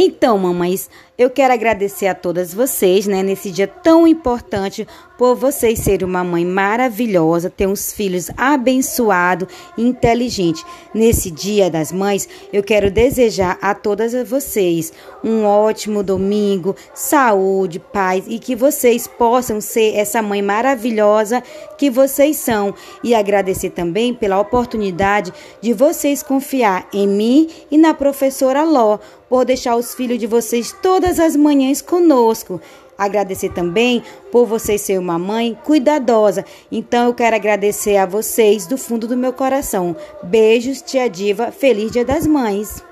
Então, mamães, eu quero agradecer a todas vocês, né, nesse dia tão importante, por vocês serem uma mãe maravilhosa, ter uns filhos abençoados e inteligentes. Nesse Dia das Mães, eu quero desejar a todas vocês um ótimo domingo, saúde, paz e que vocês possam ser essa mãe maravilhosa que vocês são. E agradecer também pela oportunidade de vocês confiar em mim e na professora Ló por deixar os filhos de vocês todas as manhãs conosco. Agradecer também por vocês ser uma mãe cuidadosa. Então eu quero agradecer a vocês do fundo do meu coração. Beijos, tia Diva. Feliz Dia das Mães.